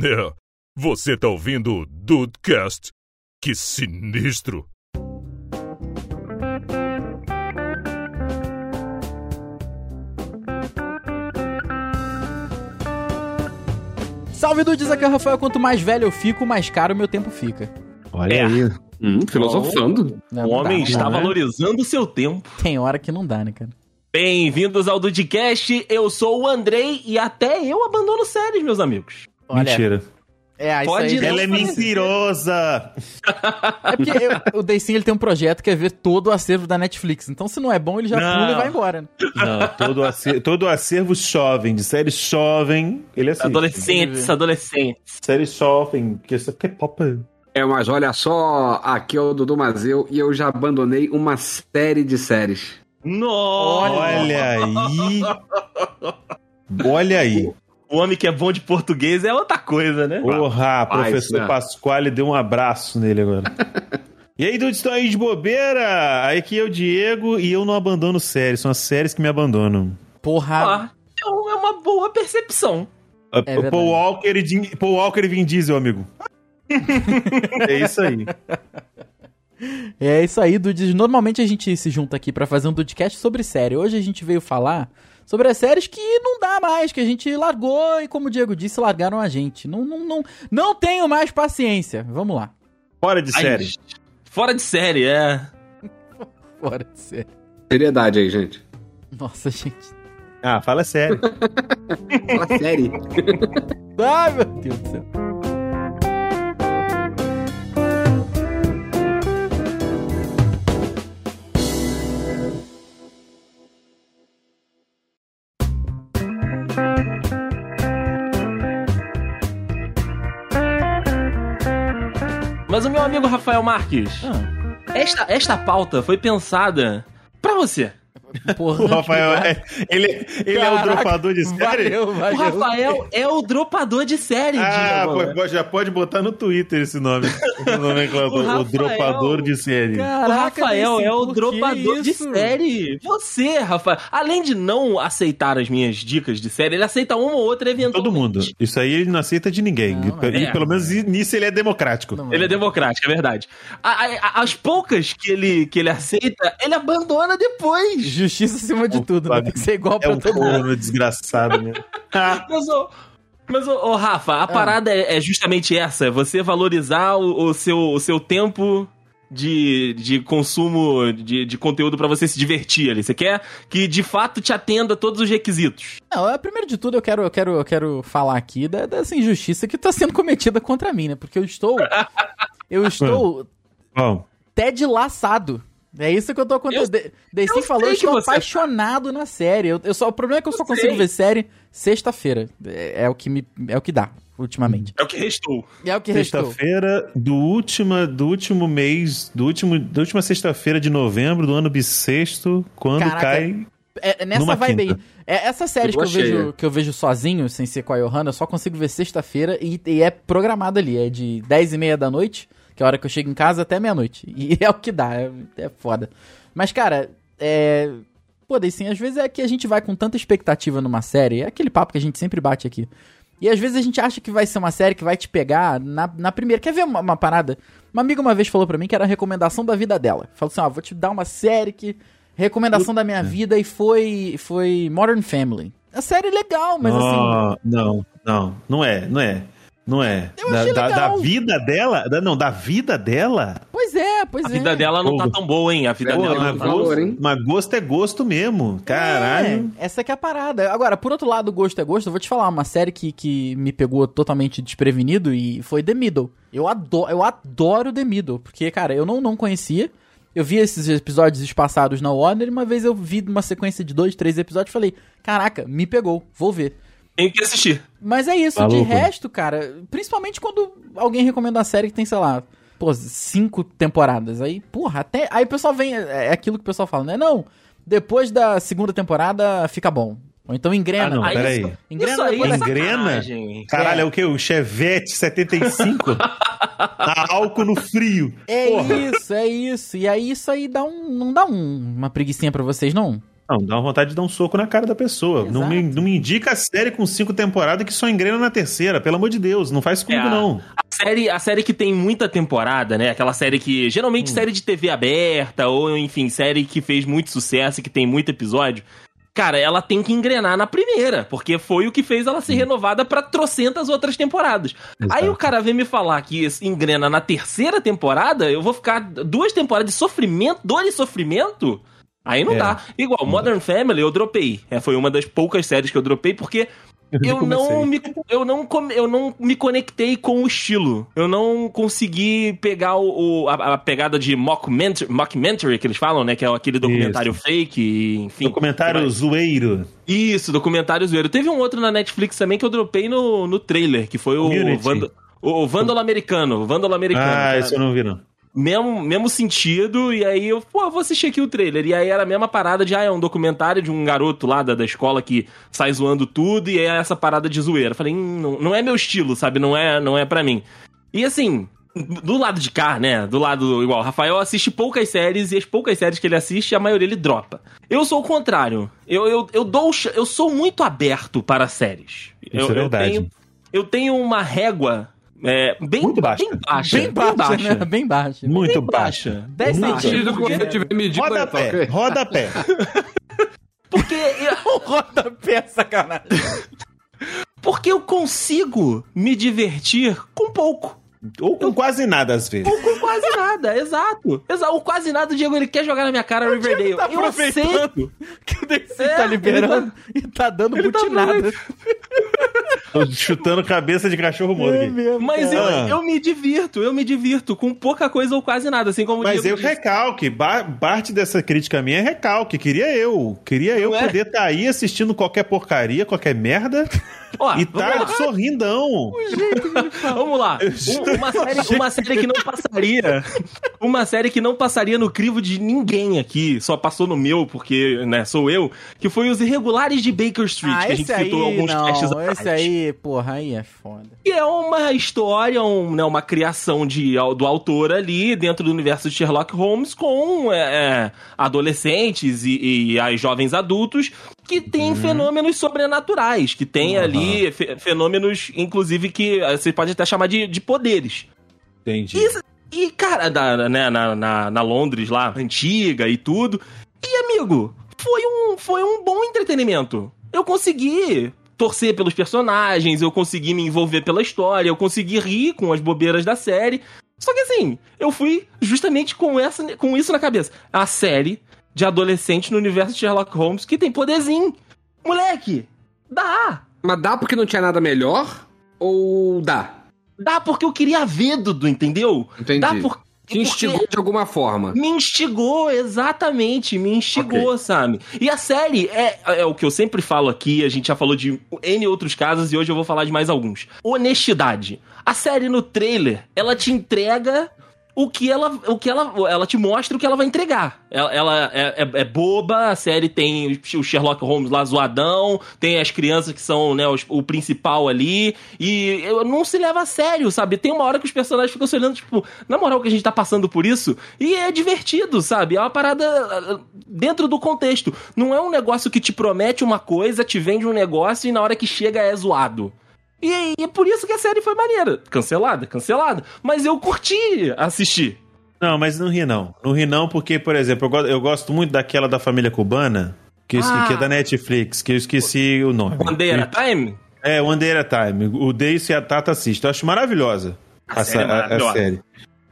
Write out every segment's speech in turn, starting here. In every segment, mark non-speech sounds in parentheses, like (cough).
É, você tá ouvindo o Dudecast? Que sinistro! Salve Dudes, aqui é o Rafael. Quanto mais velho eu fico, mais caro o meu tempo fica. Olha É. aí. Hum, filosofando. Não, o não homem dá, está não, né? valorizando o seu tempo. Tem hora que não dá, né, cara? Bem-vindos ao Dudcast, eu sou o Andrei e até eu abandono séries, meus amigos. Olha, Mentira. É, isso Pode aí. não Ela é mentirosa! É porque eu- o Deicinho ele tem um projeto que é ver todo o acervo da Netflix. Então, se não é bom, ele já Não. pula e vai embora. né? Não, todo, acervo, todo acervo jovem, de séries jovem, ele assiste. Adolescentes, adolescentes. Séries jovem, que isso aqui é pop. É, mas olha só, aqui é o Dudu Mazeu e eu já abandonei uma série de séries. Nossa! Olha aí. (laughs) Olha aí. O homem que é bom de português é outra coisa, né? Porra, professor né? Pasquale deu um abraço nele agora. (laughs) E aí, Dudu, estão aí de bobeira? Aqui é o Diego e eu não abandono séries, são as séries que me abandonam. Porra. Ah, é um- é uma boa percepção. Uh, verdade. Paul, Walker e Jim- Paul Walker e Vin Diesel, amigo. (laughs) é isso aí. É isso aí, Dudes. Normalmente a gente se junta aqui pra fazer um Dudcast sobre série. Hoje a gente veio falar sobre as séries que não dá mais, que a gente largou e, como o Diego disse, largaram a gente. Não, não, não, não tenho mais paciência. Vamos lá. Fora de Ai, série. Fora de série, é. (laughs) Fora de série. Seriedade aí, gente. Nossa, gente. Ah, fala sério. (laughs) Fala série. (laughs) Ai, meu Deus do céu. Mas o meu amigo Rafael Marques, Ah, esta, esta pauta foi pensada pra você. Porra. O Rafael, é, ele, ele é o Caraca, dropador de série? Valeu, O valeu. Rafael é o dropador de série, Ah, Diego. pô, já pode botar no Twitter esse nome. (laughs) O, nomenclador, O o, Rafael- dropador de série. O Caraca, Rafael Deicinho, é o dropador de série. Você, Rafael. Além de não aceitar as minhas dicas de série, ele aceita uma ou outra eventualmente. Todo mundo. Isso aí ele não aceita de ninguém. Não, e, é. pelo menos nisso ele é democrático. Não, Ele é democrático, é verdade. A- a- as poucas que ele, que ele aceita, ele abandona depois. Justiça acima de tudo, né? Tem que ser igual É pra um todo mundo. corno desgraçado, né? (laughs) Mas, ô, mas ô, ô, Rafa, Ah. a parada é, é justamente essa: é você valorizar o, o seu, o seu tempo. De, de consumo de, de conteúdo pra você se divertir ali. Você quer que de fato te atenda a todos os requisitos. Não, é, primeiro de tudo eu quero, eu quero, eu quero falar aqui da- dessa injustiça que tá sendo cometida contra mim, né? Porque eu estou. Eu (laughs) estou Bom, Ted laçado. É isso que eu tô acontecendo. Eu- Daisy eu falou, eu que estou você apaixonado na série. Eu, eu só, o problema é que eu, só consigo sei. ver série sexta-feira. É, é o que me, é o que dá ultimamente. É o que restou. É o que restou. sexta-feira do, última, do último mês, do último, da última sexta-feira de novembro do ano bissexto, quando Caraca. cai. É, é nessa Numa vibe quinta. aí. É, essas séries que eu, vejo, que eu vejo sozinho, sem ser com a Johanna, eu só consigo ver sexta-feira e, e é programado ali. É de 10 e meia da noite, que é a hora que eu chego em casa, até meia-noite. E (laughs) é o que dá, é, é foda. Mas, cara, é. Pô, daí sim, às vezes é que a gente vai com tanta expectativa numa série, é aquele papo que a gente sempre bate aqui. E às vezes a gente acha que vai ser uma série que vai te pegar na, na primeira. Quer ver uma, uma parada? Uma amiga uma vez falou pra mim que era a recomendação da vida dela. Falou assim: ó, vou te dar uma série que. Recomendação da minha vida e foi, foi Modern Family. A série é legal, mas assim. não, não, não, não é, não é. Não é. Eu Da, achei da- da vida dela? da- não, da vida dela? Pois é, pois A é. vida dela não tá Pô. tão boa, hein? A vida Pô, dela não tá valor, gosto, hein? mas gosto é gosto mesmo. Caralho. É, essa que é a parada. Agora, por outro lado, gosto é gosto. Eu vou te falar, uma série que, que me pegou totalmente desprevenido e foi The Middle. Eu adoro, eu adoro The Middle, porque, cara, eu não, não conhecia. Eu vi esses episódios espaçados na Warner e uma vez eu vi uma sequência de dois, três episódios e falei, caraca, me pegou, vou ver. Tem que assistir. Mas é isso, Maluco. de resto, cara, principalmente quando alguém recomenda uma série que tem, sei lá, pô, cinco temporadas. Aí, porra, até. Aí o pessoal vem. É aquilo que o pessoal fala, né? Não, depois da segunda temporada fica bom. Ou então engrena. Ah, não, Aí peraí. isso- Engrena Isso aí é Engrena? sacanagem. Caralho, é. o que? O Chevette 75? a álcool no frio. É Porra. isso, é isso. E aí isso aí dá um. Não dá um- uma preguiçinha pra vocês, não? Não, dá uma vontade de dar um soco na cara da pessoa. Não me, não me indica a série com cinco temporadas que só engrena na terceira, pelo amor de Deus. Não faz comigo, É, não. A série, a série que tem muita temporada, né? Aquela série que. Geralmente série de TV aberta, ou enfim, série que fez muito sucesso, que tem muito episódio. Cara, ela tem que engrenar na primeira, porque foi o que fez ela ser renovada pra trocentas outras temporadas. Aí o cara vem me falar que engrena na terceira temporada, eu vou ficar duas temporadas de sofrimento, dor e sofrimento? Aí não É. dá. Igual, Modern Family eu dropei. É, foi uma das poucas séries que eu dropei, porque (laughs) eu não, me, eu, não, eu não me conectei com o estilo. Eu não consegui pegar o, o- a, a pegada de mockumentary, mockumentary que eles falam, né? Que é aquele documentário fake, e, enfim. Documentário zoeiro. Isso, documentário zoeiro. Teve um outro na Netflix também que eu dropei no, no trailer, que foi o. Vando, o Vândalo Americano. O Vândalo Americano. Ah, cara. isso eu não vi, não. Mesmo, mesmo sentido, e aí eu, pô, vou assistir aqui o trailer. E aí era a mesma parada de, ah, é um documentário de um garoto lá da, da escola que sai zoando tudo, e é essa parada de zoeira. Falei, hum, não, não é meu estilo, sabe? Não é, não é para mim. E assim, do lado de cá, né? Do lado igual, o Rafael assiste poucas séries, e as poucas séries que ele assiste, a maioria ele dropa. Eu sou o contrário. Eu, eu, eu dou. Eu sou muito aberto para séries. eu, Isso é verdade. Eu tenho, eu tenho uma régua. É, bem, Muito baixa. bem baixa. Bem baixa, né? (laughs) Bem baixa. Muito Bem baixa. baixa. 10 Muito Preciso centímetros. que você tiver medido, Roda pé, (laughs) (laughs) roda pé. Porque eu, O rodapé, sacanagem. porque eu consigo me divertir com pouco. Ou com quase nada, às vezes. Ou com quase nada, (laughs) exato. Exato. O quase nada, o Diego, ele quer jogar na minha cara Riverdale. tá eu sei. aproveitando que o DC É, tá liberando e tá dando ele tá butinada. Tô chutando cabeça de cachorro morto É mesmo, Mas eu, Ah. eu me divirto, eu me divirto com pouca coisa ou quase nada, assim como o Mas eu disse. recalque. Ba- parte dessa crítica minha é recalque. Queria eu. Queria eu Não é? poder estar aí assistindo qualquer porcaria, qualquer merda Ó, e vamos tá lá. sorrindão. (laughs) Vamos lá. Um- uma, série, (laughs) uma série que não passaria. Uma série que não passaria no crivo de ninguém aqui, só passou no meu, porque, né, sou eu, que foi os irregulares de Baker Street, Ah, que a gente esse aí, citou alguns não, atrás. esse aí, porra, aí é foda. Que é uma história, um, né, uma criação de, do autor ali dentro do universo de Sherlock Holmes com é, é, adolescentes e, e as jovens adultos que têm fenômenos sobrenaturais, que têm ali fe- fenômenos, inclusive, que eh, você pode até chamar de, de poderes. Entendi. Isso- E, cara, da- né, na, na, na Londres lá, antiga e tudo. E, amigo, foi um, foi um bom entretenimento. Eu consegui torcer pelos personagens, eu consegui me envolver pela história, eu consegui rir com as bobeiras da série. Só que assim, eu fui justamente com, essa, com isso na cabeça. A série de adolescente no universo de Sherlock Holmes que tem poderzinho. Moleque, dá! Mas dá porque não tinha nada melhor? Ou dá? Dá porque eu queria ver, Dudu, entendeu? Entendi. Dá por, Te instigou de alguma forma. Me instigou, exatamente, me instigou, sabe? E a série é, é o que eu sempre falo aqui, a gente já falou de N outros casos e hoje eu vou falar de mais alguns. Honestidade. A série no trailer, ela te entrega o que ela, o que ela, ela te mostra o que ela vai entregar. Ela, ela é, é- é boba, a série tem o Sherlock Holmes lá zoadão, tem as crianças que são, né, os- o principal ali, e não se leva a sério, sabe? Tem uma hora que os personagens ficam se olhando, tipo, na moral que a gente tá passando por isso, e é divertido, sabe? É uma parada ah, dentro do contexto. Não é um negócio que te promete uma coisa, te vende um negócio e na hora que chega é zoado. E, e é por isso que a série foi maneira. Cancelada, cancelada. Mas eu curti assistir. Não, mas não ri não. Não ri não porque, por exemplo, eu, go- eu gosto muito daquela da família cubana, que, Ah. que é da Netflix, que eu esqueci o nome. One Day at a Time? É, One Day at a Time. O Dace e a Tata assistem. Eu acho maravilhosa A a, série é sa- a- maravilhosa. série.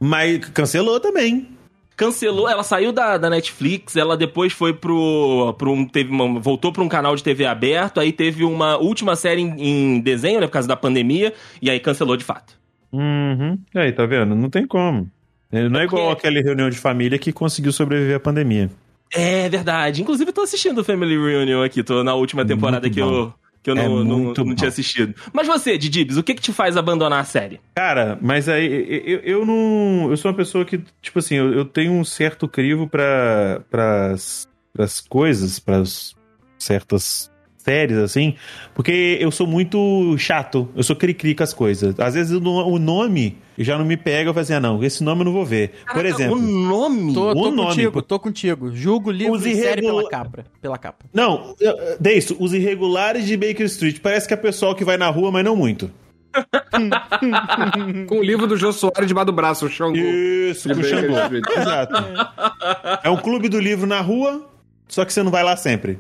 Mas cancelou também. Cancelou, ela saiu da, da Netflix, ela depois foi pro, pro um, teve uma, voltou para um canal de TV aberto, aí teve uma última série em, em desenho, né, por causa da pandemia, e aí cancelou de fato. Uhum. E aí, tá vendo? Não tem como. Ele não é igual aquela reunião de família que conseguiu sobreviver à pandemia. É verdade. Inclusive, eu tô assistindo o Family Reunion aqui, tô na última temporada Muito que eu, que eu É não, não, não tinha assistido. Mas você, Didibs, o que que te faz abandonar a série? Cara, mas aí eu, eu não. Eu sou uma pessoa que, tipo assim, eu, eu tenho um certo crivo para as coisas, para certas séries, assim, porque eu sou muito chato, eu sou cri-cri com as coisas. Às vezes o no- o nome já não me pega, eu falo assim, ah, não, esse nome eu não vou ver. Por Caraca, exemplo... O nome? Tô, tô O nome, contigo, tô contigo. Julgo livro Os e série pela capa. Pela capa. Não, eu- Deisto, os irregulares de Baker Street. Parece que é pessoal que vai na rua, mas não muito. (laughs) Com o livro do Jô Soares debaixo do braço, o Xangô. Isso, De com o Xangô. Exato. É um clube do livro na rua, só que você não vai lá sempre.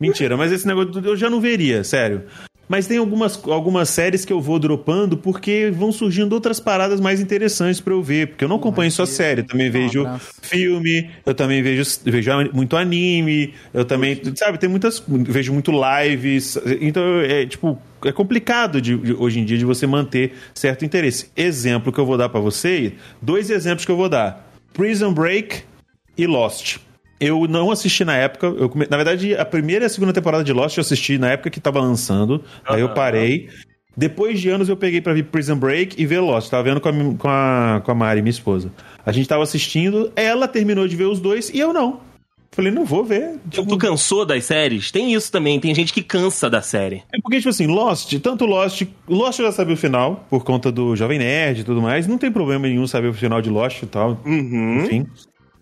Mentira, mas esse negócio eu já não veria, sério. Mas tem algumas, algumas séries que eu vou dropando porque vão surgindo outras paradas mais interessantes pra eu ver. Porque eu não acompanho só série, eu também vejo filme, eu também vejo, vejo muito anime, eu também, sabe, tem muitas, vejo muito lives, então é tipo, é complicado de, hoje em dia de você manter certo interesse. Exemplo que eu vou dar pra você, dois exemplos que eu vou dar: Prison Break e Lost. Eu não assisti na época, eu come- na verdade, a primeira e a segunda temporada de Lost eu assisti na época que tava lançando, aí eu parei. Depois de anos eu peguei pra ver Prison Break e ver Lost. Tava vendo com a, com a, com a Mari, minha esposa. A gente tava assistindo, ela terminou de ver os dois e eu não. Falei, não vou ver. Tu, tu cansou das séries? Tem isso também, tem gente que cansa da série. É porque, tipo assim, Lost, tanto Lost. Lost já sabia o final, por conta do Jovem Nerd e tudo mais. Não tem problema nenhum saber o final de Lost e tal. Uhum. Enfim.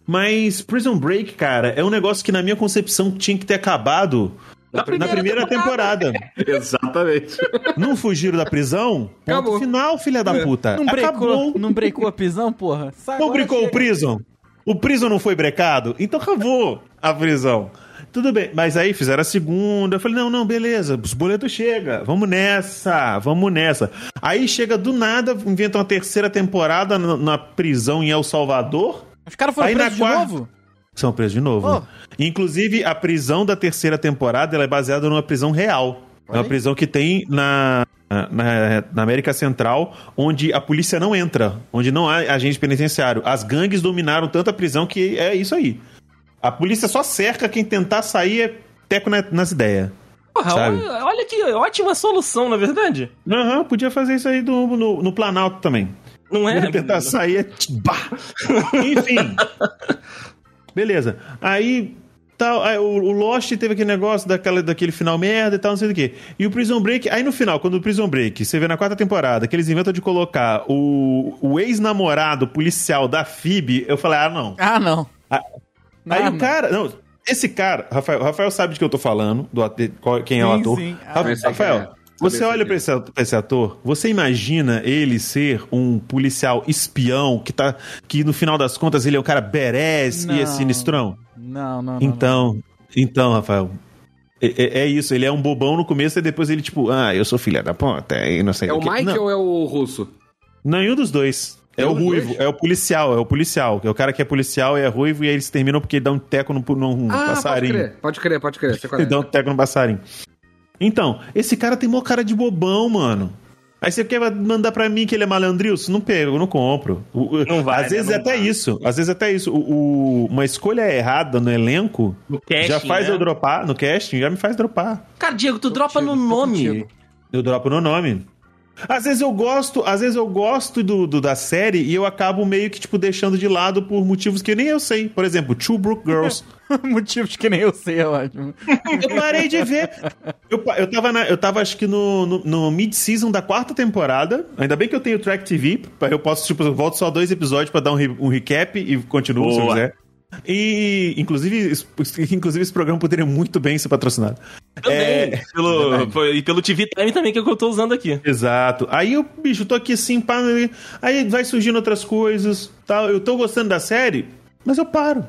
Mas Prison Break, cara, é um negócio que na minha concepção tinha que ter acabado Na na primeira primeira temporada. (laughs) Exatamente. não fugiram da prisão? Ponto Acabou. final, filha da puta. Não Acabou. brecou, não brecou a prisão, porra? Sai Não brincou o. Prison? O Prison não foi brecado? Então acabou a prisão. Tudo bem, mas aí fizeram a segunda. Eu falei, não, não, beleza, os boletos chega, vamos nessa, vamos nessa. Aí chega do nada, inventam uma terceira temporada na, na prisão em El Salvador. Os caras foram Aí presos de quarta- novo? São presos de novo. Oh. Inclusive, a prisão da terceira temporada ela é baseada numa prisão real. É uma prisão que tem na, na, na América Central, onde a polícia não entra, onde não há agente penitenciário. As gangues dominaram tanto a prisão que é isso aí. A polícia só cerca quem tentar sair é teco na- nas ideias. Porra, Sabe? olha, que ótima solução, na verdade. Aham, podia fazer isso aí do- no, no Planalto também. Não é? Ele tentar sair é. Bah! Enfim. Beleza. Aí. Tal, aí o, o Lost teve aquele negócio daquela, daquele final merda e tal, não sei do que. E o Prison Break, aí no final, quando o Prison Break, você vê na quarta temporada, que eles inventam de colocar o, o ex-namorado policial da Phoebe, eu falei, ah, não. Ah, não. Ah, Aí Ah, o cara. Não, esse cara, Rafael, Rafael sabe de que eu tô falando, do qual- quem é o Sim, ator. sim. Ah, Rafael, é. Você olha pra esse, esse ator, você imagina ele ser um policial espião que tá. que no final das contas ele é um cara badass e é sinistrão? Não, não, não. Então, então, Rafael. É, é- é isso, ele é um bobão no começo e depois ele, tipo, ah, eu sou filha da ponta e não sei É o quê. Mike Não. ou é o russo? Nenhum dos dois. É, É o ruivo, dois? é o policial, é o policial. É o cara que é policial e é ruivo e aí eles terminam porque ele dá um teco no, num Ah, pode passarinho. crer, pode crer, pode crer. Sei qual Ele é. (laughs) dá um teco no passarinho. Então, esse cara tem mó cara de bobão, mano. Aí você quer mandar pra mim que ele é malandrilson? Não pego, não compro. Não vai, Às né? vezes Não é até vai. isso. Às vezes é até isso. O, o- uma escolha errada no elenco No casting, já faz né? eu dropar. No casting, já me faz dropar. Cara, Diego, tu dropa contigo, no nome. contigo. Eu dropo no nome. Às vezes eu gosto, às vezes eu gosto do, do- da série e eu acabo meio que, tipo, deixando de lado por motivos que nem eu sei. Por exemplo, Two Brook Girls. (laughs) Motivos que nem eu sei, é ótimo. (laughs) Eu parei de ver. Eu, eu, tava, na- eu tava, acho que no, no, no mid-season da quarta temporada. Ainda bem que eu tenho Track TV. Eu posso, tipo, eu volto só dois episódios pra dar um, re- um recap e continuo se eu Boa. quiser. E, inclusive, inclusive, esse programa poderia muito bem ser patrocinado. Também. É, pelo, foi- e pelo TV Time também, que é o que eu tô usando aqui. Exato. Aí eu, bicho, tô aqui assim, pá, aí vai surgindo outras coisas, tal. Eu tô gostando da série, mas eu paro.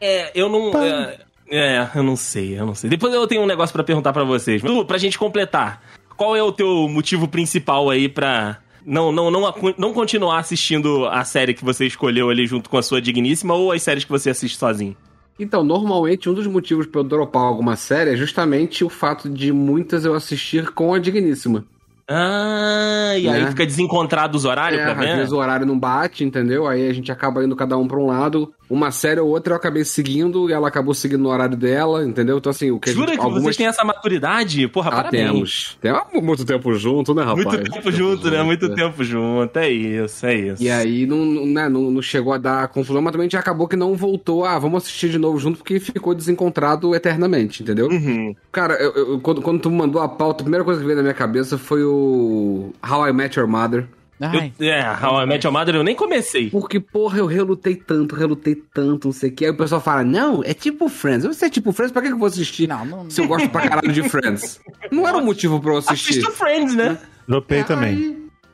É, eu não. É, é, eu não sei, eu não sei. Depois eu tenho um negócio pra perguntar pra vocês. Mas, Lu, pra gente completar, qual é o teu motivo principal aí pra não, não, não, não continuar assistindo a série que você escolheu ali junto com a sua digníssima ou as séries que você assiste sozinho? Então, normalmente, um dos motivos pra eu dropar alguma série é justamente o fato de muitas eu assistir com a digníssima. Ah, e aí Né? fica desencontrado os horários É, pra às ver? vezes o horário não bate, entendeu? Aí a gente acaba indo cada um pra um lado. Uma série ou outra eu acabei seguindo e ela acabou seguindo no horário dela, entendeu? Então, assim, o que a Jura gente, que vocês têm essa maturidade? Porra, Ah, parabéns. temos. Tem muito tempo junto, né, rapaz? Muito tempo junto, né? Muito é. tempo junto. É isso, é isso. E aí não, não, né, não, não chegou a dar confusão, mas também já acabou que não voltou. Ah, vamos assistir de novo junto, porque ficou desencontrado eternamente, entendeu? Uhum. Cara, eu, eu- quando, quando tu mandou a pauta, a primeira coisa que veio na minha cabeça foi o How I Met Your Mother. Ai, Eu, é, How I Met Your Mother eu nem comecei. Porque, porra, eu relutei tanto, relutei tanto, não sei o que. Aí o pessoal fala, não, é tipo Friends. Se é tipo Friends, pra que eu vou assistir? Não, não- Se eu gosto pra caralho de Friends. Não era um motivo pra eu assistir. Assista Friends, né? Dropei também.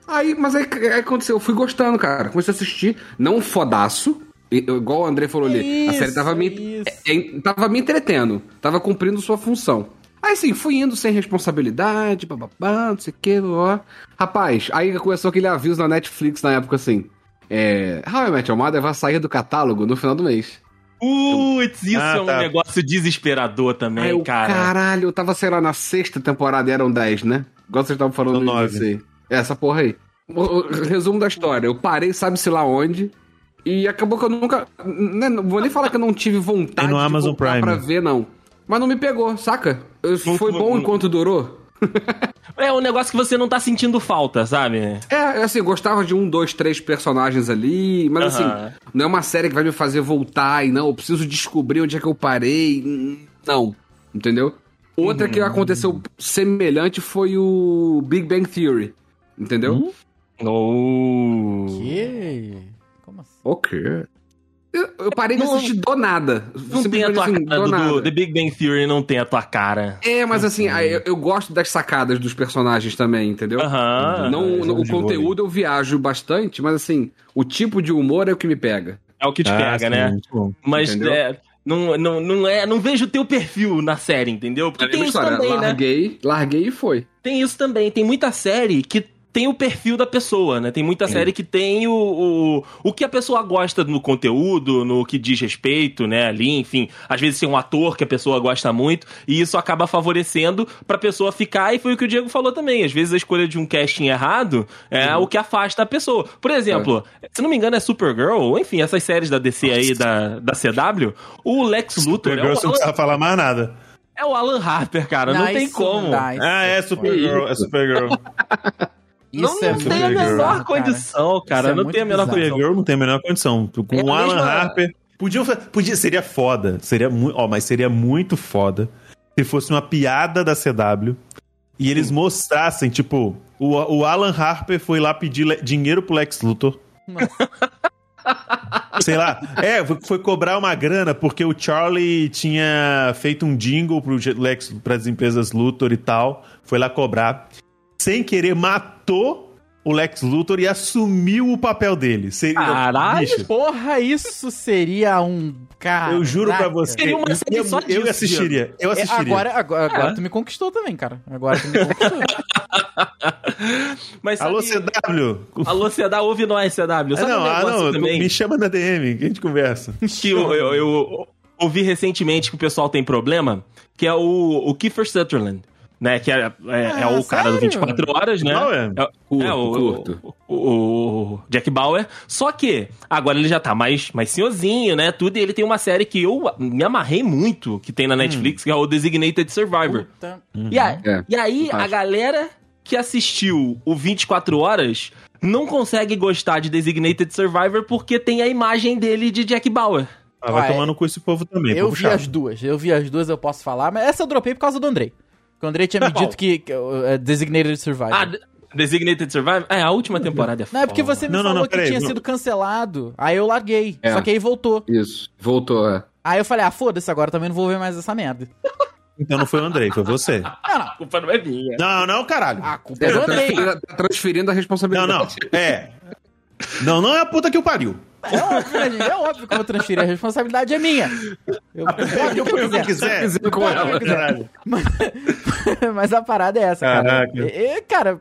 Aí, aí, mas aí, aí aconteceu, eu fui gostando, cara. Comecei a assistir, não um fodaço. e- Igual o André falou ali, a Isso, série tava me, é, é, tava me entretendo, tava cumprindo sua função. Aí sim, fui indo sem responsabilidade, bababá, não sei o que, ó. Rapaz, aí começou aquele aviso na Netflix na época assim: é, How I Met Your Mother vai sair do catálogo no final do mês. Putz, isso Ah, é um tá. negócio desesperador também, eu, cara. caralho, eu tava, sei lá, na sexta temporada e eram 10, né? Igual vocês estavam falando disso aí. É, Essa porra aí. O- o resumo da história, eu parei, sabe-se lá onde, e acabou que eu nunca. né, não vou nem falar que eu não tive vontade É no de Amazon Prime. pra ver, não. Mas não me pegou, saca? Foi bom enquanto durou. É um negócio que você não tá sentindo falta, sabe? É, assim, gostava de um, dois, três personagens ali, mas assim, não é uma série que vai me fazer voltar e não, eu preciso descobrir onde é que eu parei. Não, entendeu? Outra que aconteceu semelhante foi o Big Bang Theory, entendeu? Oh. Que? Como assim? O quê? Eu, eu parei de Não- assistir do nada. Não tem a tua assim, cara, do nada. The Big Bang Theory não tem a tua cara. É, mas assim, aí eu, eu gosto das sacadas dos personagens também, entendeu? Aham. Não, é, no- jogo o de conteúdo eu viajo bastante, mas assim, o tipo de humor é o que me pega. É o que te Ah, pega, sim, né? Mas é, não, não, não, é, não vejo o teu perfil na série, entendeu? Porque É tem isso história, também, né? larguei, larguei e foi. Tem isso também. Tem muita série que tem o perfil da pessoa, né? Tem muita série que tem o, o, o que a pessoa gosta no conteúdo, no que diz respeito, né? Ali, enfim. Às vezes tem um ator que a pessoa gosta muito e isso acaba favorecendo pra pessoa ficar. E foi o que o Diego falou também. Às vezes a escolha de um casting errado é o que afasta a pessoa. Por exemplo, se não me engano é Supergirl, ou enfim, essas séries da DC aí, da, da CW, o Lex Luthor é Supergirl, o, você não precisa falar mais nada. é o Alan Harper, cara. Não, tem isso como. não dá, Ah, é. Supergirl, é Supergirl. (laughs) Não, Isso é não tem a menor condição, cara. Isso é não tem a menor condição. Supergirl não tem a menor condição. Com É o Alan mesma- Harper. Podia, podia, seria foda. Seria muito. Ó, mas seria muito foda se fosse uma piada da CW e eles mostrassem, tipo, o, o Alan Harper foi lá pedir le- dinheiro pro Lex Luthor. Sei lá, é, foi- cobrar uma grana porque o Charlie tinha feito um jingle pro Lex, pras empresas Luthor e tal. Foi lá cobrar. Sem querer, matou o Lex Luthor e assumiu o papel dele. Seria, Caralho, Bicho, Porra, isso seria um. Cara. eu juro pra você. Seria uma série eu, só eu disso, assistiria. Eu É, assistiria. agora agora, agora É. tu me conquistou também, cara. Agora tu me conquistou. (laughs) Mas sabe, Alô, CW. Alô, CW, ouve nós, CW. Ah, Sabe não, um ah, não, também me chama na DM, que a gente conversa. (laughs) que eu, eu- eu ouvi recentemente que o pessoal tem problema, que é o, o Kiefer Sutherland. Né, que é, é, é Ah, o cara do sério? 24 horas, né? Bauer? É, Curto, é, o, curto. O, o- o Jack Bauer. Só que agora ele já tá mais, mais senhorzinho, né? Tudo. E ele tem uma série que eu me amarrei muito, que tem na Netflix, que é o Designated Survivor. Puta. E, a- É, e aí, a galera que assistiu o 24 Horas não consegue gostar de Designated Survivor porque tem a imagem dele de Jack Bauer. Ah, vai Ué, tomar no cu esse povo também. Eu povo vi chato. as duas. Eu vi as duas, eu posso falar. Mas essa eu dropei por causa do Andrei. Porque o Andrei tinha me dito que, que uh, Designated Survivor. Ah, De- Designated Survivor? É, a última temporada é não, é porque foda. você me Não, não, falou não, que peraí, tinha não. sido cancelado. Aí eu larguei. É. Só que aí voltou. Isso, voltou, é. Aí eu falei, ah, foda-se, agora também não vou ver mais essa merda. Então não foi o Andrei, foi você. (laughs) A culpa não é minha. Não, não, caralho. A culpa é do tá, Andrei. transferindo, tá transferindo a Não, responsabilidade. não. É. Não, não é a puta que o pariu. É óbvio, né, gente? É óbvio que eu vou transferir. A responsabilidade é minha. Eu pode o que eu Foi o que quiser. quiser. Quiser com ela. Caralho. (laughs) Mas a parada é essa, cara. Caraca. E- e, cara,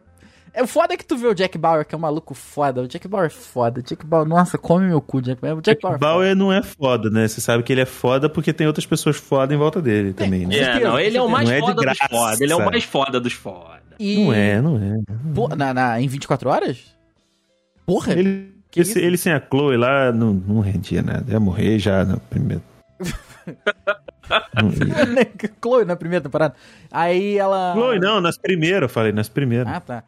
é o foda que tu vê o Jack Bauer, que é um maluco foda. O Jack Bauer é foda. O Jack Bauer, nossa, come meu cu, Jack Bauer. O Jack Bauer. é. Bauer não é foda, né? Você sabe que ele é foda porque tem outras pessoas foda em volta dele também, né? É, não, ele é o mais Não é de foda dos graça. foda. Ele é o mais foda dos foda. E- Não é, não é. Pô, na, na- em 24 horas? Porra, Ele Esse- ele sem a Chloe lá não, não rendia nada. Ia morrer já no primeiro. (laughs) Chloe na primeira temporada. Aí ela. Chloe não, nas primeiras, eu falei, nas primeiras. Ah, tá.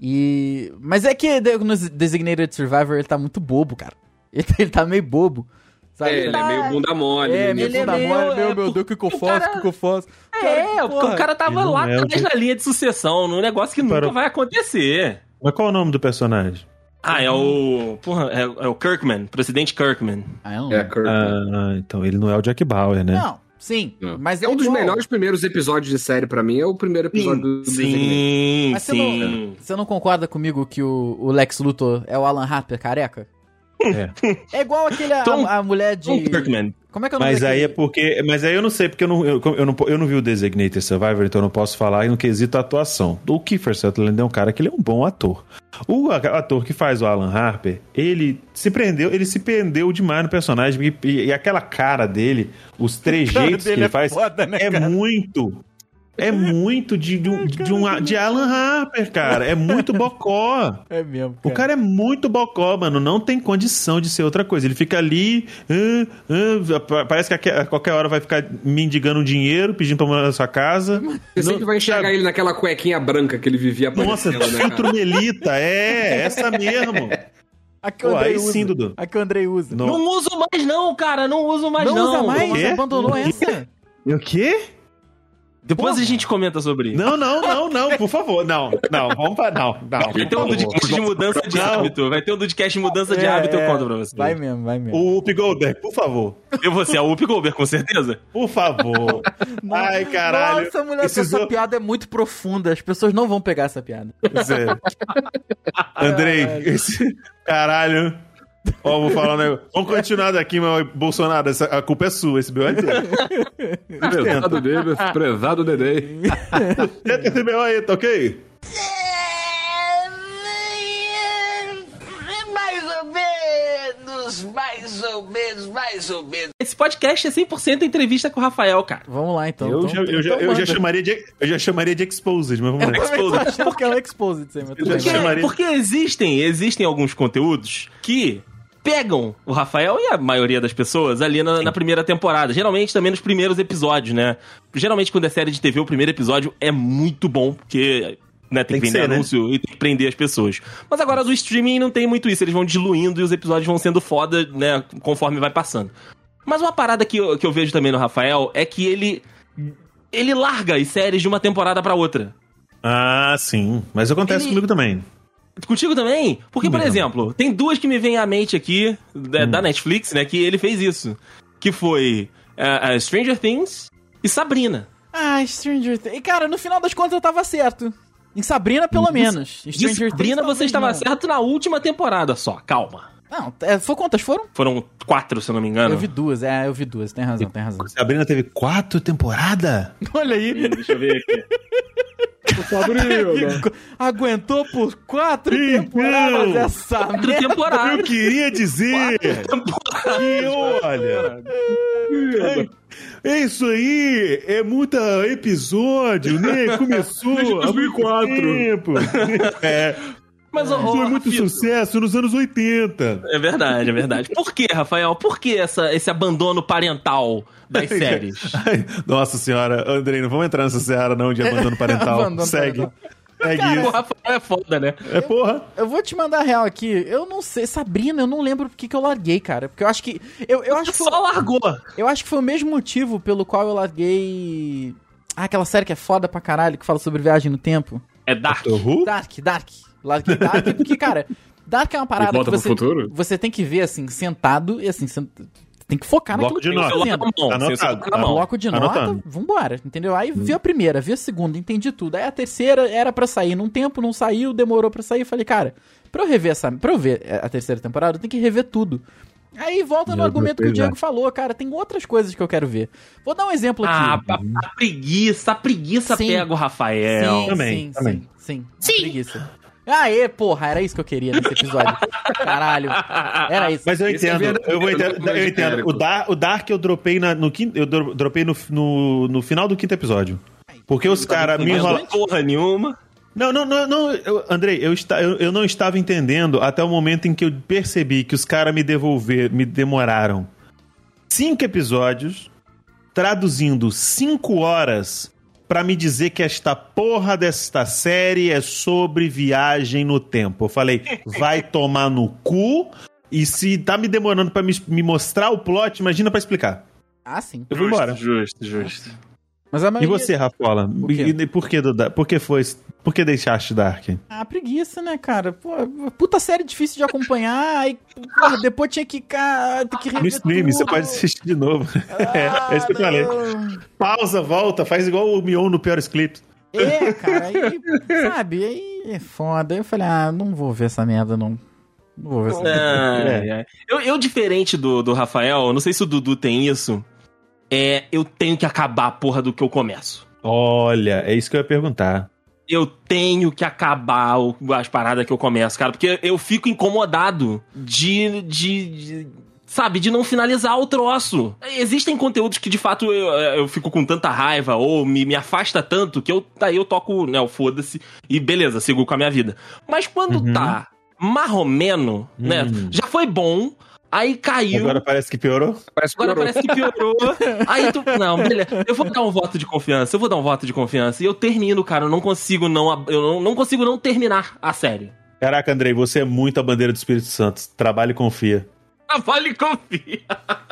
E. Mas é que no Designated Survivor ele tá muito bobo, cara. (laughs) Ele, tá- ele tá meio bobo. Sabe? É, ele é meio bunda mole. É, né? meio é bunda meio- mole, meu, é, meu Deus, o que, que eu faço? O cara- que, que eu faço? É, o porra, cara tava lá é o atrás na linha de sucessão, num negócio que nunca Parou. vai acontecer. Mas qual é o nome do personagem? Ah, é o. Porra, é, é o Kirkman, presidente Kirkman. Ah, eu não É. Kurt. Ah, então ele não é o Jack Bauer, né? Não, sim. Não. Mas É um dos melhores primeiros episódios de série pra mim, é o primeiro episódio do, do. Sim, Mas você sim. não, você não concorda comigo que o, o Lex Luthor é o Alan Harper careca? É. É igual aquele a, Tom- a mulher de. Tom Kirkman. Como é que é o nome Mas aí é porque. Mas aí eu não sei, porque eu não, eu, eu não, eu não vi o Designated Survivor, então eu não posso falar no quesito atuação. O Kiefer Sutherland é um cara que ele é um bom ator. O ator que faz o Alan Harper, ele se prendeu, ele se prendeu demais no personagem. E, e- e aquela cara dele, os trejeitos que ele é faz, foda, né, é cara? muito. É muito de, de, um, de, um, de Alan Harper, cara. É muito bocó. (laughs) É mesmo. O cara é muito bocó, mano. Não tem condição de ser outra coisa. Ele fica ali. ah, ah, pa- parece que a que- a qualquer hora vai ficar mendigando dinheiro, pedindo pra morar na sua casa. Você sempre vai enxergar ele naquela cuequinha branca que ele vivia Nossa, né, cara? Filtrumelita, é, essa mesmo. A que o Pô, Andrei aí usa. sim, Dudu. A que o Andrei usa. Não. Não uso mais, não, cara. Não uso mais, Não, não. usa mais? Você abandonou O quê? essa? O quê? Depois Porra. a gente comenta sobre isso. Não, não, não, não, por favor. Não, não, vamos pra. Não, não. Vai ter um podcast de mudança de Não. hábito. Vai ter um podcast de mudança de É, hábito, eu é. conto pra você. Vai mesmo, vai mesmo. O Whoopi Goldberg, por favor. Eu vou ser a Whoopi Goldberg, com certeza. Por favor. (laughs) Ai, caralho. Nossa, mulher, Esses essa piada é muito profunda. As pessoas não vão pegar essa piada. Sério. (laughs) Andrei, esse. Caralho. Ó, vou falar um negócio. Vamos continuar daqui, meu Bolsonaro. essa- a culpa é sua, esse meu é teu. Prezado Davis, prezado Dedei. Tenta esse meu aí, tá ok? Mais ou menos, mais ou menos, mais ou menos. Esse podcast é 100% entrevista com o Rafael, cara. Vamos lá, então. Eu, Então- já, eu, já, então eu já chamaria de, eu já chamaria de Exposed, mas vamos lá. Eu também tô achando que é exposed mas vai. chamaria- Porque existem, existem alguns conteúdos que pegam o Rafael e a maioria das pessoas ali na, na primeira temporada. Geralmente também nos primeiros episódios, né? Geralmente quando é série de TV, o primeiro episódio é muito bom, porque né, tem, Tem que que vender ser, né? anúncio e tem que prender as pessoas. Mas agora do streaming não tem muito isso, eles vão diluindo e os episódios vão sendo foda, né, conforme vai passando. Mas uma parada que eu, que eu vejo também no Rafael é que ele ele larga as séries de uma temporada pra outra. Ah, sim. Mas acontece Ele- comigo também. Contigo também? Porque, por exemplo, tem duas que me vêm à mente aqui, da, Hum. da Netflix, né? Que ele fez isso. Que foi eh, eh, Stranger Things e Sabrina. Ah, Stranger Things. E, cara, no final das contas eu tava certo. Em Sabrina, pelo menos. Em De Stranger Sabrina Things, você estava não. certo na última temporada só. Calma. Não, é, foi quantas foram? Foram quatro, se eu não me engano. Eu vi duas, é, eu vi duas. Tem razão, tem razão. Sabrina teve quatro temporadas? (laughs) Olha aí. Deixa eu ver aqui. (laughs) Aguentou por quatro Ih, temporadas não. essa Quatro merda. Eu temporadas. queria dizer que, olha... É isso aí, é muito episódio, né? (laughs) Começou há muito 2004. tempo. (laughs) É, Mas, ó, foi muito sucesso nos anos 80. É verdade, é verdade. Por que, Rafael? Por que essa, esse abandono parental das (laughs) séries? Ai, nossa senhora, Andrei, não vamos entrar nessa seara não de abandono parental. (laughs) Abandono Segue. parental. Segue O isso. Rafael é foda, né? É porra. Eu vou te mandar a real aqui. Eu não sei. Sabrina, eu não lembro por que eu larguei, cara. Porque eu acho que. Eu, eu, acho que foi, Só largou. eu acho que foi o mesmo motivo pelo qual eu larguei. Ah, aquela série que é foda pra caralho, que fala sobre viagem no tempo. É Dark. Who? Dark, Larguei Dark porque, cara, Dark é uma parada que pro você, futuro? você tem que ver, assim, sentado e, assim, sent- tem que focar Bloco naquilo de que tá nota. fazendo. O Anotado. mão. Bloco de nota, Anotando. vambora, entendeu? Aí vi a primeira, vi a segunda, entendi tudo. Aí a terceira era pra sair num tempo, não saiu, demorou pra sair. Falei, cara, pra eu rever essa. Pra eu ver a terceira temporada, eu tenho que rever tudo. Aí volta no Meu argumento que o Diego né? falou, cara, tem outras coisas que eu quero ver. Vou dar um exemplo Ah, aqui. a, a preguiça, a preguiça Sim. pega o Rafael. sim, também, sim, também. sim, sim, sim. Preguiça. Aê, porra, era isso que eu queria nesse episódio. Caralho. Era isso. Mas eu é entendo, verdadeiro, eu, vou é eu entendo. O, Dar, o Dark eu dropei na- no quinto, eu dro- dropei no, no, no final do quinto episódio. Porque os caras me Não enrolam. porra nenhuma. Não, não, não, não eu, Andrei, eu, está, eu, eu não estava entendendo até o momento em que eu percebi que os caras me devolver, me demoraram cinco episódios, traduzindo cinco horas pra me dizer que esta porra desta série é sobre viagem no tempo. Eu falei, vai tomar no cu. E se tá me demorando pra me, me mostrar o plot, imagina pra explicar. Ah, sim. Eu vou embora. Justo, justo. Mas a E maioria... você, Rafola? O quê? E, e por que, Duda? Por que foi? Por que deixaste Dark? Ah, preguiça, né, cara? Pô, puta série difícil de acompanhar. Aí, porra, depois tinha que, ca- ter que rever No stream, tudo. você pode assistir de novo. Ah, (laughs) é, é isso que eu falei. não. Pausa, volta, faz igual o Mion no Piores Clips. É, cara, aí, sabe, aí é foda. Aí eu falei, ah, não vou ver essa merda, não. Não vou ver essa merda. É, é. Eu, eu, diferente do, do Rafael, não sei se o Dudu tem isso. É, eu tenho que acabar a porra do que eu começo. Olha, é isso que eu ia perguntar. Eu tenho que acabar o- as paradas que eu começo, cara, porque eu fico incomodado de, de, de- sabe, de não finalizar o troço. Existem conteúdos que de fato eu, eu fico com tanta raiva ou me, me afasta tanto que eu daí eu toco, né, o foda-se e beleza, sigo com a minha vida. Mas quando Uhum. tá marromeno, né, Hum. já foi bom, aí caiu. Agora parece que piorou? Parece que Agora piorou. parece que piorou. (laughs) Aí tu. Não, beleza. Eu vou dar um voto de confiança. Eu vou dar um voto de confiança. E eu termino, cara. Eu não consigo não. Eu não, não consigo não terminar a série. Caraca, Andrei, você é muito a bandeira do Espírito Santo. Trabalha e confia. Ah, Vale confia.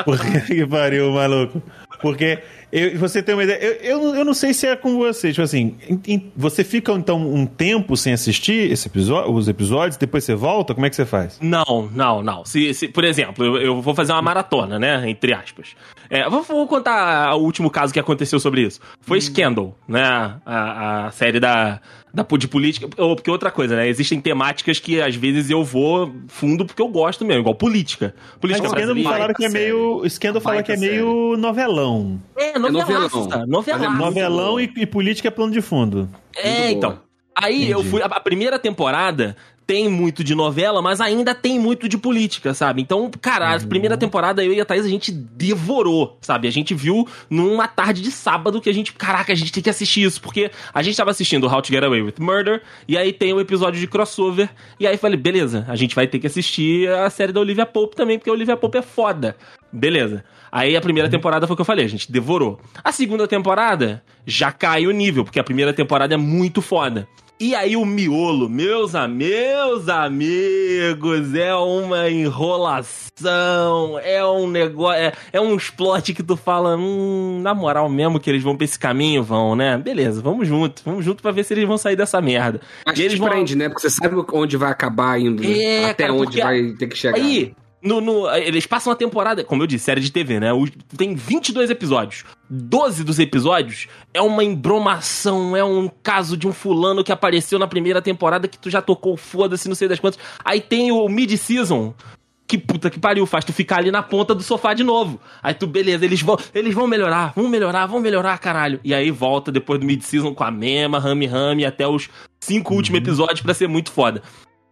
Por que que pariu, maluco? Porque eu, você tem uma ideia. Eu, eu, eu não sei se é com você. Tipo assim, em- em- você fica então um tempo sem assistir esse episódio, os episódios, depois você volta? Como é que você faz? Não, não, não. Se, se- por exemplo, eu, eu vou fazer uma maratona, né? Entre aspas. É, vou, vou contar o último caso que aconteceu sobre isso. Foi Scandal, né? A, a série da, da, de política. Ou, porque outra coisa, né? Existem temáticas que às vezes eu vou fundo porque eu gosto mesmo, igual política. Política Scandal falaram que é meio. Scandal fala que é meio novelão. É, novelão. novelaça. Novelaça. Mas é Novelão bom. e, e política é plano de fundo. É, então. Aí eu Entendi. fui. A, a primeira temporada tem muito de novela, mas ainda tem muito de política, sabe? Então, cara, a primeira temporada eu e a Thaís a gente devorou, sabe? A gente viu numa tarde de sábado que a gente. Caraca, a gente tem que assistir isso, porque a gente tava assistindo How to Get Away with Murder, e aí tem o episódio de crossover, e aí falei, beleza, a gente vai ter que assistir a série da Olivia Pope também, porque a Olivia Pope é foda. Beleza. Aí a primeira temporada foi o que eu falei, a gente devorou. A segunda temporada já cai o nível, porque a primeira temporada é muito foda. E aí o miolo, meus, a- meus amigos, é uma enrolação, é um negócio, é, é um plot que tu fala, hum, na moral mesmo que eles vão pra esse caminho, vão, né? Beleza, vamos junto, vamos junto pra ver se eles vão sair dessa merda. Mas E eles te vão- prende, né? Porque você sabe onde vai acabar indo. né? É, Até cara, onde vai ter que chegar. Aí, no, no- eles passam a temporada, como eu disse, série de TV, né? O- Tem 22 episódios. 12 dos episódios é uma embromação, é um caso de um fulano que apareceu na primeira temporada que tu já tocou, foda-se, não sei das quantas. Aí tem o mid-season. Que puta que pariu, faz tu ficar ali na ponta do sofá de novo. Aí tu, beleza, eles vão, eles vão melhorar, vão melhorar, vão melhorar, caralho. E aí volta depois do mid-season com a mesma rame rame até os cinco últimos episódios pra ser muito foda.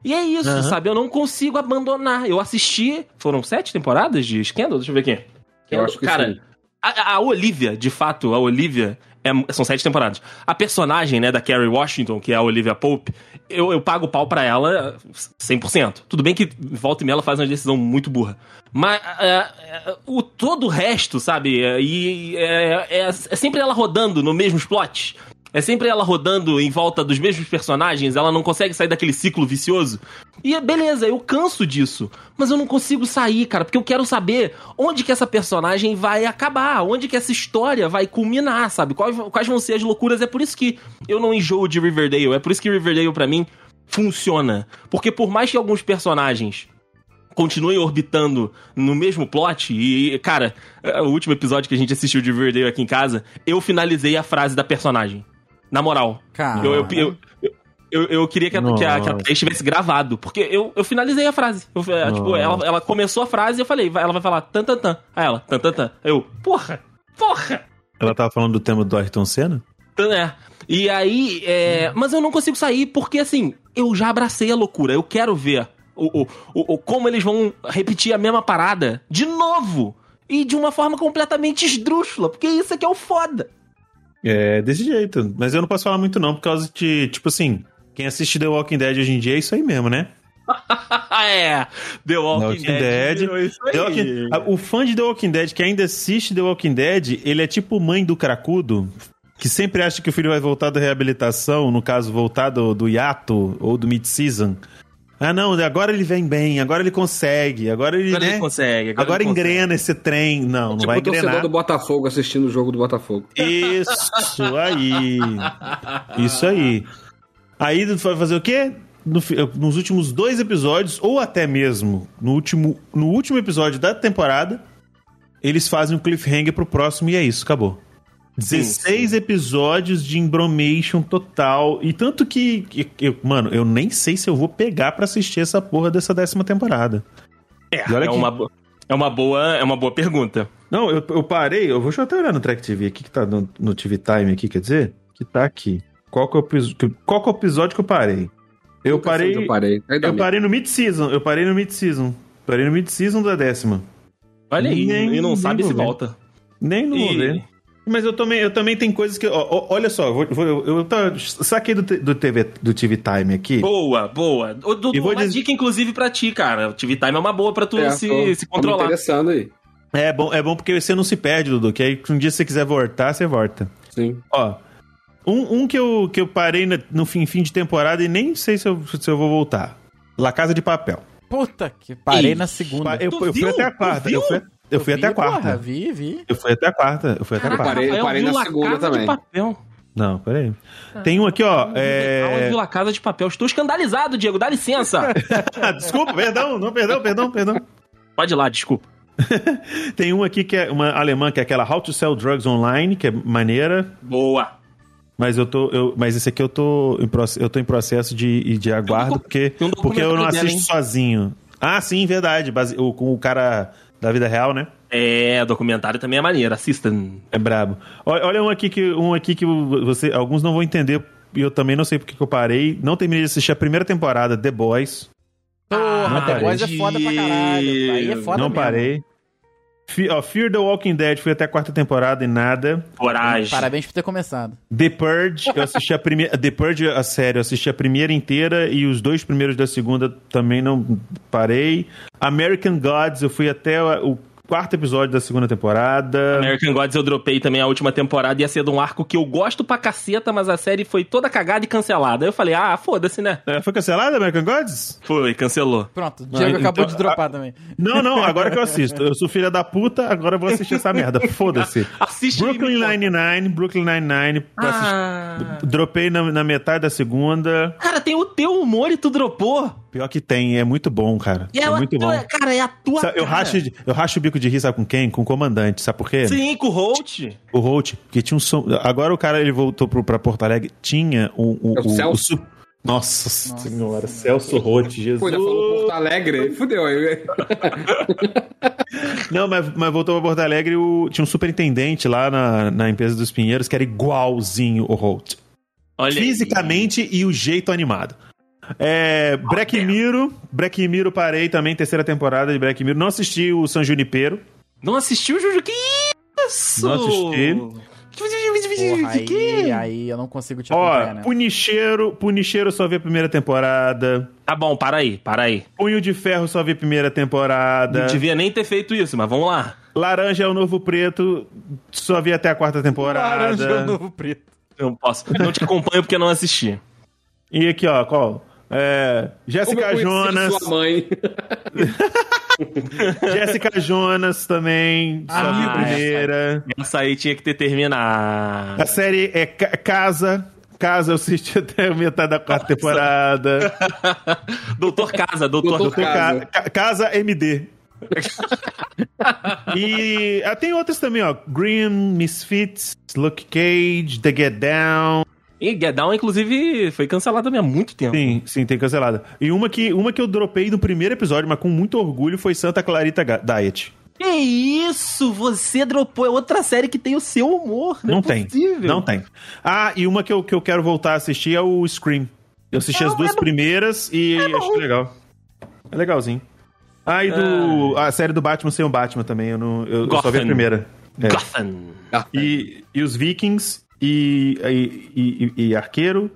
E é isso, Aham. sabe? Eu não consigo abandonar. Eu assisti. Foram sete temporadas de Scandal? Deixa eu ver aqui. Eu acho que Cara, sim. a, a Olivia, de fato, a Olivia. é- são sete temporadas. A personagem, né, da Carrie Washington, que é a Olivia Pope, eu, eu pago pau pra ela 100%. Tudo bem que volta e meia ela faz uma decisão muito burra. Mas é, é, o, todo o resto, sabe? é, E é, é- é sempre ela rodando no mesmos plots. É sempre ela rodando em volta dos mesmos personagens, ela não consegue sair daquele ciclo vicioso. E beleza, eu canso disso. Mas eu não consigo sair, cara, porque eu quero saber onde que essa personagem vai acabar, onde que essa história vai culminar, sabe? Quais, quais vão ser as loucuras. É por isso que eu não enjoo de Riverdale. É por isso que Riverdale, pra mim, funciona. Porque por mais que alguns personagens continuem orbitando no mesmo plot. E, cara, o último episódio que a gente assistiu de Riverdale aqui em casa, eu finalizei a frase da personagem. Na moral. Cara, Eu, eu, eu, eu, eu queria que a, que a, que a. Thaís tivesse gravado, porque eu, eu finalizei a frase. Eu, é, tipo, ela, ela começou a frase e eu falei, ela vai falar tan tan tan. Aí ela, tan tan tan. Eu, porra, porra. Ela tava falando do tema do Ayrton Senna? É. E aí, é, mas eu não consigo sair porque assim, eu já abracei a loucura. Eu quero ver o, o, o, o- como eles vão repetir a mesma parada de novo. E de uma forma completamente esdrúxula, porque isso é que é o foda. É, desse jeito. Mas eu não posso falar muito não, por causa de, tipo assim, Quem assiste The Walking Dead hoje em dia é isso aí mesmo, né? (laughs) é, The Walking, Walking Dead. Dead. The Walking- o fã de The Walking Dead que ainda assiste The Walking Dead, ele é tipo mãe do cracudo, que sempre acha que o filho vai voltar da reabilitação, no caso, voltar do, do hiato ou do mid-season. Ah, não, agora ele vem bem, agora ele consegue, agora ele, Agora né? ele consegue. Agora, Agora, ele consegue. engrena esse trem. Não, não tipo vai o torcedor engrenar. do Botafogo assistindo o jogo do Botafogo. Isso aí. Isso aí. Aí tu vai fazer o quê? No fi- nos últimos dois episódios, ou até mesmo no último, no último episódio da temporada, eles fazem um cliffhanger pro próximo e é isso, acabou. 16 episódios de embromation total. E tanto que, que- que- Mano, eu nem sei se eu vou pegar pra assistir essa porra dessa décima temporada. É, E olha é, que- uma, é, uma boa, é uma boa pergunta. Não, eu, eu parei, eu vou deixa eu até olhar no Track TV aqui, que tá no, no TV Time aqui, quer dizer? Que tá aqui. Qual que é o, qual que é o episódio que eu parei? Eu Nunca sei parei. Eu parei. Eu parei no mid-season, eu parei no mid-season. Parei no mid-season da décima. Olha aí, Nem- e não nem sabe se volta. Nem E- ver. Mas eu também, eu também tenho coisas que. ó, ó, olha só, eu, vou- eu, vou- eu, eu tá- saquei do, do, TV, do TV Time aqui. Boa, boa. Ô, Dudu, E vou uma dizer- dica, inclusive, pra ti, cara. O TV Time é uma boa pra tu É, se, tô- se tô me controlar. interessando aí. É bom, é bom porque você não se perde, Dudu. Que aí um dia se você quiser voltar, você volta. Sim. Ó, um, um que, eu, que eu parei no fim, fim de temporada e nem sei se eu, se eu vou voltar. La Casa de Papel. Puta que parei Ih, na segunda. Eu, eu fui até a quarta. Eu fui, eu fui vi, até a quarta. Porra, vi, vi. Eu fui até a quarta. Eu fui até a Caraca, quarta. parei- eu Rafael parei na segunda também. De papel. Não, peraí. Tem um aqui, ó. É... viu La Casa de Papel. Estou escandalizado, Diego. Dá licença. (laughs) Desculpa, perdão, não, perdão, perdão, perdão. Pode ir lá, desculpa. (laughs) Tem um aqui que é uma alemã, que é aquela How to Sell Drugs Online, que é maneira. Boa. Mas eu tô. Eu, mas esse aqui eu tô em, eu tô em processo de, de aguardo, docu- porque, um porque eu não assisto dela, sozinho. Ah, sim, verdade. base- o- Com o cara da vida real, né? É, documentário também é maneiro. Assistam. É brabo. Olha, olha um aqui que um aqui que você, alguns não vão entender. E eu também não sei porque que eu parei. Não terminei de assistir a primeira temporada, The Boys. Porra, não The. Boys é foda pra caralho. Aí é foda não mesmo. parei. Fe- ó, Fear the Walking Dead, fui até a quarta temporada e nada. Coragem. Parabéns por ter começado. The Purge, eu assisti a primeira. The Purge, a série, eu assisti a primeira inteira e os dois primeiros da segunda também não parei. American Gods, eu fui até o quarto episódio da segunda temporada. American Gods eu dropei também a última temporada. Ia ser de um arco que eu gosto pra caceta, mas a série foi toda cagada e cancelada. Eu falei, ah, foda-se, né? É, foi cancelada American Gods? Foi, cancelou. Pronto, o Diego então- acabou de dropar também. Não, não, agora que eu assisto. Eu sou filha da puta, agora eu vou assistir essa merda. (laughs) Foda-se. Assiste Brooklyn. Nine-Nine, Brooklyn Nine-Nine. pra assistir. Ah. Dropei na, na metade da segunda. Cara, tem o teu humor e tu dropou. Pior que tem, é muito bom, cara. E é, é muito tua- bom. Cara, é a tua Sabe, eu, cara. racho, eu racho o bico de rir, sabe com quem? Com o comandante, sabe por quê? Sim, com o Holt. O Holt, que tinha um som. Agora o cara ele voltou pro, pra Porto Alegre, tinha um. um É o o- Celso? o su- Nossa, senhora, Celso Holt, Jesus. Pô, já falou Porto Alegre. Fudeu aí. (laughs) Não, mas, mas voltou pra Porto Alegre o, tinha um superintendente lá na, na empresa dos Pinheiros que era igualzinho o Holt. Olha aí. Fisicamente e o jeito animado. É, Black Mirror, Black Mirror parei também, terceira temporada de Black Mirror. Não assisti o San Junipero. Não assistiu, Juju? Que isso? Não assisti. Porra, aí, aí eu não consigo te acompanhar, Ó, né? Punicheiro, Punicheiro só vi a primeira temporada. Tá bom, para aí, para aí. Punho de Ferro só vi a primeira temporada. Não devia nem ter feito isso, mas vamos lá. Laranja é o Novo Preto, só vi até a quarta temporada. Laranja é o novo preto. Eu não posso. Não te acompanho porque não assisti. E aqui, ó, qual? É, Jéssica Jonas. Sua mãe. (laughs) Jéssica Jonas também, Ah, primeira. Essa aí tinha que ter terminado. A série é Ca- Casa. Casa eu assisti até a metade da quarta temporada. (laughs) Doutor Casa, Doutor, Doutor Ca- Casa. Ca- Casa MD. e ah, tem outras também, ó. Green, Misfits, Luke Cage, The Get Down. E Get Down, inclusive, foi cancelado também há muito tempo. Sim, sim, tem cancelada. E uma que, uma que eu dropei no primeiro episódio, mas com muito orgulho, foi Santa Clarita Diet. Que isso? Você dropou. É outra série que tem o seu humor. Não, Não é tem. possível. Não tem. Ah, e uma que eu, que eu quero voltar a assistir é o Scream. Eu assisti as duas primeiras e achei legal. É legalzinho. Ah, e do, a série do Batman sem o Batman também. Eu, não, eu, eu só vi a primeira. É. Gotham. E, e os Vikings e, e, e- e Arqueiro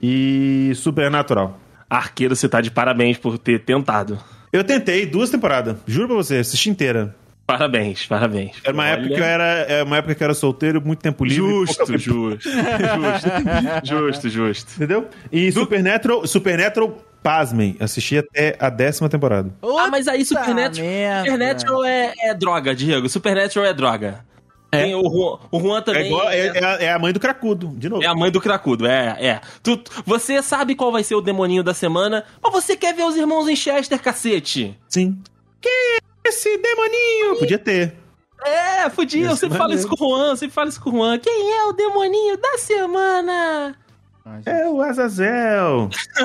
e Supernatural. Arqueiro, você tá de parabéns por ter tentado. Eu tentei duas temporadas, juro pra você, assisti inteira. Parabéns, parabéns. Era uma Olha, época que eu era, é uma época que eu era solteiro, muito tempo livre. Justo, pouca- justo. Justo, (laughs) justo, justo. Entendeu? E Supernatural, Supernatural, pasmem, assisti até a décima temporada. Ah, mas aí Supernatural. Supernatural é, é droga, Diego. Supernatural é droga. Tem o, Juan, o Juan É, também. igual, é, é a- é a mãe do cracudo, de novo. É a mãe do cracudo, é, é. Tu, você sabe qual vai ser o demoninho da semana, mas você quer ver os irmãos Winchester, cacete. Sim. Que esse demoninho? Podia ter. É, podia, eu sempre falo isso com o Juan, eu sempre falo isso com o Juan. Quem é o demoninho da semana? Ah, É o Azazel. (laughs)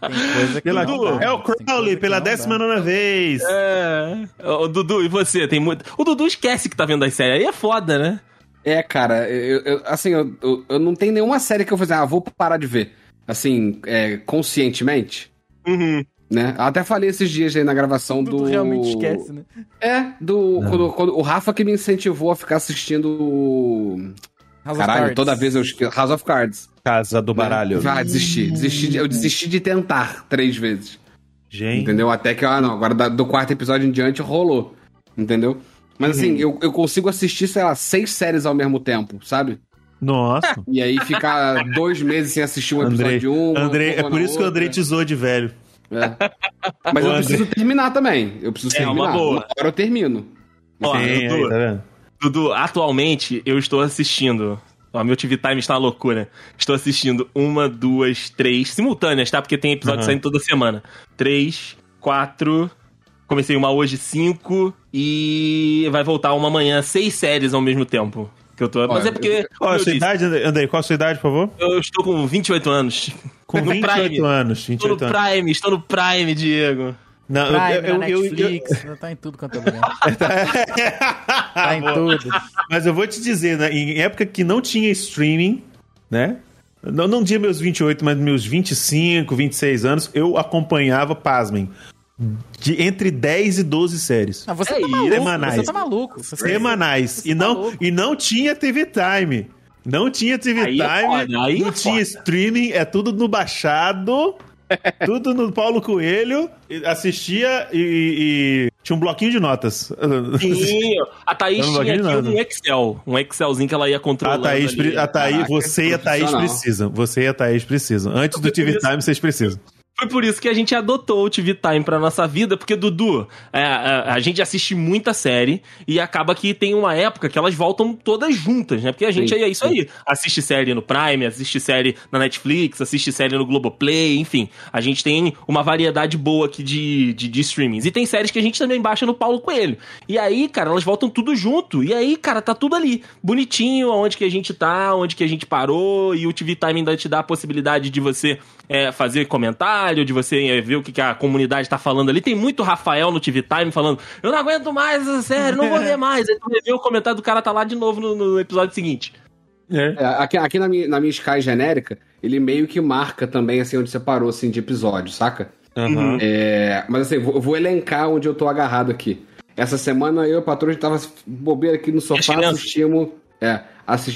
tem coisa que Pela, não dá, é o Crowley pela não dá. décima nona vez. É. O Dudu, e você? Tem muito. O Dudu esquece que tá vendo as séries. Aí é foda, né? É, cara, eu, eu- assim, eu, eu, eu não tenho nenhuma série que eu vou fazer, ah, vou parar de ver. Assim, é, conscientemente, Uhum. né? Eu até falei esses dias aí na gravação Tu do. realmente esquece, né? É, do. Quando, quando- o Rafa que me incentivou a ficar assistindo. o- House Caralho, toda vez eu esqueço. House of Cards. Casa do baralho. Ah, desisti. desisti de- eu desisti de tentar três vezes. Gente. Entendeu? Até que, ah, não, agora da- do quarto episódio em diante rolou. Entendeu? Mas assim, eu, eu consigo assistir, sei lá, seis séries ao mesmo tempo, sabe? Nossa. E aí ficar (laughs) dois meses sem assistir um episódio Andrei, de um. Andrei, é uma por isso que o Andrei outra. te zoou de velho. É. Mas eu Andrei. preciso terminar também. Eu preciso É, terminar. uma boa. Uma hora eu termino. Ó, Sim, aí, Dudu, tá vendo? Dudu, atualmente eu estou assistindo. Ó, meu TV Time está uma loucura. Estou assistindo uma, duas, três, simultâneas, tá? Porque tem episódio Aham. saindo toda semana. Três, quatro. Comecei uma hoje, cinco. E vai voltar uma amanhã, seis séries ao mesmo tempo. Que eu tô. Mas Olha, é porque. Qual a sua disse, idade, Andrei? Qual a sua idade, por favor? Eu estou com 28 anos. Com (laughs) No 28 Prime. anos. Estou no 28 anos. Prime, estou no Prime, Diego. Não, Prime, eu, eu, na eu, eu, Netflix, tá em tudo quanto é lugar. (laughs) Tá em Boa. tudo. Mas eu vou te dizer, né, em época que não tinha streaming, né? Não, não tinha meus 28, mas meus 25, 26 anos, eu acompanhava, pasmem, de entre 10 e 12 séries. Ah, você É tá maluco, semanais. você tá maluco. Você- Semanais. você E tá não, louco. e não tinha TV Time. Não tinha TV Aí é Time, foda, aí não é tinha foda. streaming, é tudo no baixado, tudo no Paulo Coelho. Assistia e, e tinha um bloquinho de notas. Sim, a Thaís não tinha aqui um Excel. Um Excelzinho que ela ia A controlando. Thaís, ali. a Thaís Caraca, você e a Thaís precisam. Você e a Thaís precisam. Antes do TV Time, vocês precisam. Foi por isso que a gente adotou o TV Time pra nossa vida, porque, Dudu, é, a, a gente assiste muita série e acaba que tem uma época que elas voltam todas juntas, né? Porque a gente Sim, é isso aí. Assiste série no Prime, assiste série na Netflix, assiste série no Globoplay, enfim. A gente tem uma variedade boa aqui de, de, de streamings. E tem séries que a gente também baixa no Paulo Coelho. E aí, cara, elas voltam tudo junto. E aí, cara, tá tudo ali. Bonitinho, onde que a gente tá, onde que a gente parou. E o TV Time ainda te dá a possibilidade de você é, fazer comentário, de você é, ver o que, que a comunidade tá falando ali. Tem muito Rafael no TV Time falando: Eu não aguento mais essa série, não vou (laughs) ver mais. Aí tu vai ver o comentário do cara tá lá de novo no, no episódio seguinte. É. É, aqui aqui na, minha, na minha Sky genérica, ele meio que marca também, assim, onde você parou, assim, de episódio, saca? Aham. É, mas assim, vou, vou elencar onde eu tô agarrado aqui. Essa semana eu e o patrão, a gente tava bobeira aqui no sofá, assistimos... É,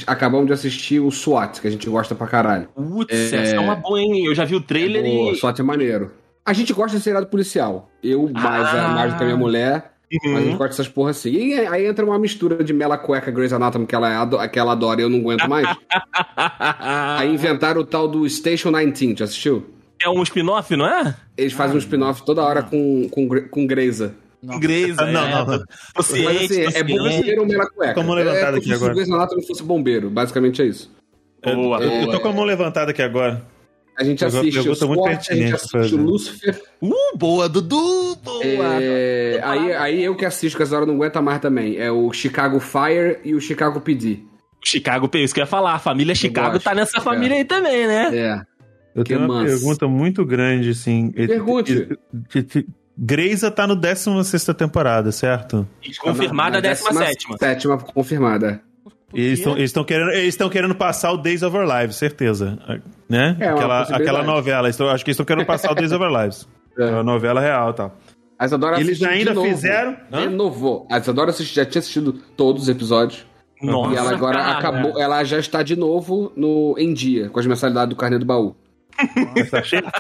acabamos de assistir o SWAT, que a gente gosta pra caralho. Putz, essa é uma boa, hein? Eu já vi o trailer Boa, e. SWAT é maneiro. A gente gosta de seriado policial. Eu mais, Ah. mais do que a minha mulher, mas a gente Uhum. gosta dessas porra assim. E aí entra uma mistura de Mela Cueca Grey's Anatomy, que ela, ado- que ela adora e eu não aguento mais. (laughs) aí inventaram o tal do Station 19, já assistiu? É um spin-off, não é? Eles fazem um spin-off toda hora com, com, com Greysa. Grey's, (laughs) Não, é. não, não. Tô Mas assim, tô é bombeiro ou Mela Cueca? Com a mão levantada é como aqui se agora. o Grey's Anatomy fosse bombeiro, basicamente é isso. Boa, Eu, eu tô com a mão levantada aqui agora. A gente assiste o pergunta muito a gente assiste o. Lucifer. Uh, boa, Dudu! Boa! É, aí, aí eu que assisto, que essa hora não aguenta mais também. É o Chicago Fire e o Chicago PD. Chicago, isso que eu ia falar. A família Chicago gosto. tá nessa família aí também, né? É. Eu Que tenho uma massa. pergunta muito grande, assim. Pergunte. Greysa tá no 16 temporada, certo? Confirmada a Na 17. Sétima confirmada. Eles estão querendo, eles querendo passar o Days of Our Lives, certeza. Né? É, uma aquela, aquela novela. Eles tão- acho que eles estão querendo passar o Days of Our Lives. (laughs) É. A novela real e tal. A Isadora Eles ainda de novo. fizeram-? Renovou. A Isadora já tinha assistido todos os episódios. Nossa, e ela agora cara. acabou, ela já está de novo no em dia, com as mensalidades do carnê do baú. Está certo?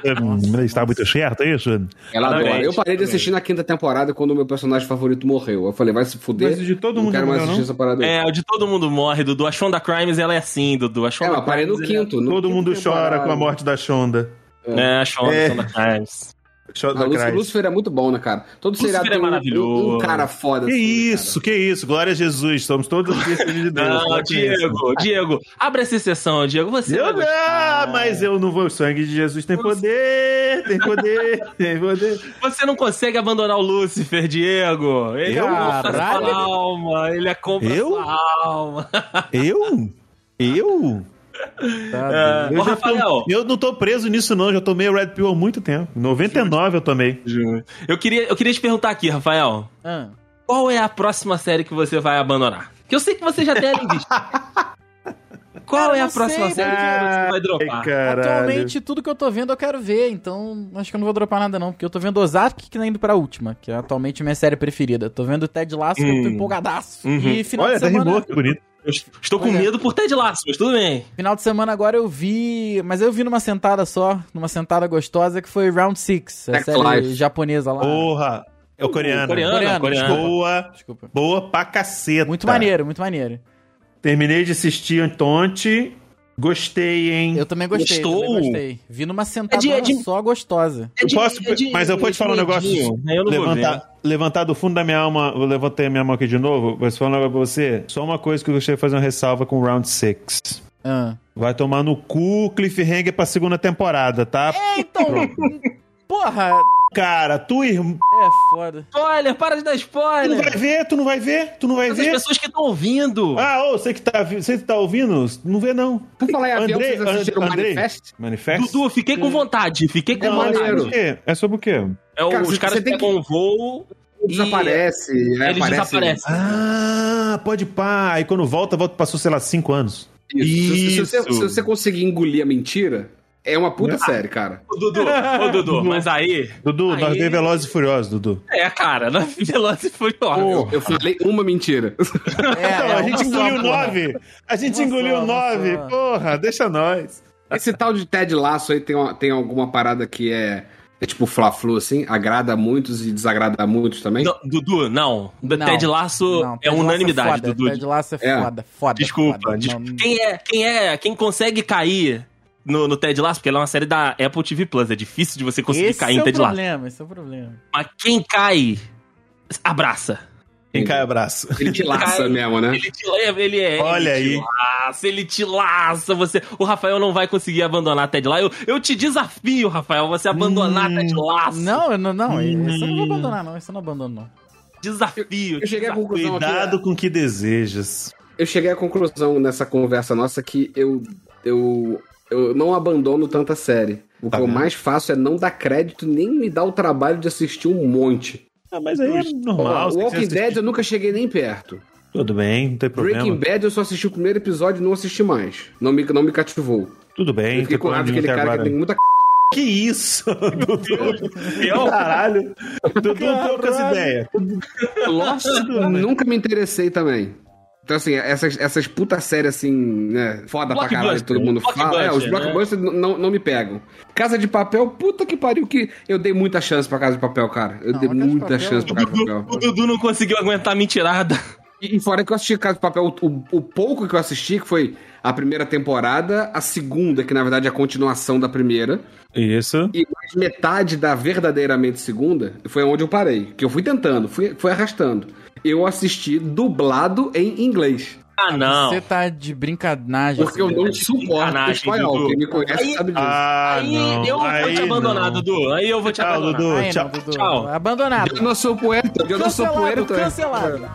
Está muito certo, é isso? Ela adora. Eu parei de assistir na quinta temporada quando o meu personagem favorito morreu. Eu falei, vai se fuder. Mas de todo não mundo quero mais assistir não? essa parada aí. É, o de todo mundo morre, Dudu. A Shonda Crimes, ela é assim, Dudu. A É, Shonda eu parei no ela quinto. no Todo quinto mundo chora temporada. com a morte da Shonda. É, a Shonda, É. Shonda Crimes. Shonda A Lúcifer, é muito bom, né, cara? Todo Lúcifer seriado é tem um- maravilhoso. um, um cara foda. Que assim, isso, que isso. Glória a Jesus. Somos todos filhos de Deus. Não. Diego, Diego, abre essa exceção, Diego. Você Eu não, gostar. mas eu não vou. O sangue de Jesus tem poder, tem poder, (laughs) tem poder. Você não consegue abandonar o Lúcifer, Diego. Ele Eu? compra Caralho. sua alma. Ele compra Eu? sua alma. Eu? Eu? Tá Eu, Ô, já Rafael. tô, eu não tô preso nisso, não. Já tomei Red Pill há muito tempo. Em 99 eu tomei. Eu queria, eu queria te perguntar aqui, Rafael. Ah. Qual é a próxima série que você vai abandonar? Que eu sei que você já tem ela em vista. (laughs) Qual Cara, é a próxima sei, série que você vai Ai, dropar? caralho. Atualmente, tudo que eu tô vendo eu quero ver, então acho que eu não vou dropar nada não, porque eu tô vendo Ozark que tá indo pra última, que é atualmente minha série preferida. Tô vendo Ted Lasso, que eu tô Hum. empolgadaço. Uhum. E final Olha, de semana... rimou, que bonito. Eu estou com Olha. medo por Ted Lasso, mas tudo bem. Final de semana agora eu vi, mas eu vi numa sentada só, numa sentada gostosa, que foi Round Six, a série Life. japonesa lá. Porra. É o coreano. Coreano, Coreano, coreano. Boa, Desculpa. boa pra caceta. Muito maneiro, muito maneiro. Terminei de assistir Antonte. Gostei, hein? Eu também gostei, Gostou? também gostei. Vi numa sentada de- é de- só gostosa. Eu posso, mas eu vou te falar um negócio. eu não vou ver. levantar, levantar do fundo da minha alma, eu levantei a minha mão aqui de novo. Vou falar um negócio pra você. Só uma coisa que eu gostaria de fazer uma ressalva com o Round 6. Ah. Vai tomar no cu cliffhanger pra segunda temporada, tá? Então, porra, Cara, tu irmão. é foda. Spoiler, para de dar Tu não spoiler. vai ver, tu não vai ver, tu não vai Essas ver. pessoas que estão ouvindo. Ah, ô, você que tá, você que tá ouvindo, não vê não. Por falar em avião, Andrei, vocês assistiram And-. Manifest? Manifesto? Dudu, fiquei com vontade, fiquei com É vontade. maneiro. É sobre o quê? É, o- Cara, os você- caras pegam um voo e Desaparece. aí eles aparece- desaparecem. Ah, pode pá. Aí quando volta, volta passou, sei lá, cinco anos. Isso. Se- Se, você, Isso. se você conseguir engolir a mentira, é uma puta série, cara. Ô, Dudu, ô, Dudu, (laughs) mas aí... Dudu, Aí- nós vemos Velozes e Furiosos, Dudu. É, cara, na Velozes e Furiosos. Eu falei uma mentira. (laughs) É, Então, é a gente engoliu porra. nove. A gente Uma engoliu só, uma nove. só. Porra, deixa nós. Esse tal de Ted Laço aí tem, uma- tem alguma parada que é, é tipo Fla-Flu, assim? Agrada a muitos e desagrada a muitos também? Não, Dudu, não. Não, Ted Laço não, é Lasso unanimidade, foda, Dudu. Ted Lasso é É. foda, foda. Desculpa. foda. des- Não- Quem é, quem é, quem consegue cair no, no Ted Lasso, porque ela é uma série da Apple TV Plus, é difícil de você conseguir esse cair é em Ted Lasso. problema, esse é o problema. Mas quem cai, abraça. Quem cai, abraço. Ele te laça mesmo, né? Ele te leva, ele é. Olha ele aí. Te laça, ele te laça. Você, o Rafael não vai conseguir abandonar Ted Lasso. Eu, eu te desafio, Rafael, você abandonar Hum. Ted Lasso. Não, eu não, não, esse eu não vou Hum. abandonar não, esse eu não abandono não. Desafio. Eu cheguei à desafio. conclusão aqui. Cuidado com o que desejas. Eu cheguei à conclusão nessa conversa nossa que eu, eu, eu não abandono tanta série. O Tá que eu mais faço é não dar crédito nem me dar o trabalho de assistir um monte. Ah, mas aí é normal. Você Walking Dead eu nunca cheguei nem perto. Tudo bem, não tem problema. Breaking Bad eu só assisti o primeiro episódio e não assisti mais. Não me, não me cativou. Tudo bem, Eu não fiquei com raiva daquele cara agora. que tem muita c... Que isso, (laughs) Dudu? Eu? Caralho. Dudu, poucas ideias. Lost nunca me interessei também. Então, assim, essas, essas puta séries assim, né? Foda pra caralho, todo mundo fala. É, os blockbuster, né? blockbusters n- não, não me pegam. Casa de Papel, puta que pariu, que eu dei muita chance pra Casa de Papel, cara. Eu Não, dei muita chance pra Casa de Papel. o Dudu não conseguiu aguentar a mentirada. E, e fora que eu assisti Casa de Papel, o, o- o pouco que eu assisti, que foi a primeira temporada, a segunda, que na verdade é a continuação da primeira, Isso. e mais metade da verdadeiramente segunda, foi onde eu parei. Que eu fui tentando, fui, fui arrastando. Eu assisti dublado em inglês. Ah, não. Você tá de brincadeira. Porque eu não suporto sacanagem, espanhol. Dudu. Quem me conhece Aí- sabe disso. Ah, aí não. eu vou aí te abandonar, não. Dudu. Aí eu vou te Tchau, abandonar. Dudu. Aí, Tchau. não, Dudu. Tchau. Abandonado. Eu não sou poeta, eu não sou Cancelado, poeta. cancelado.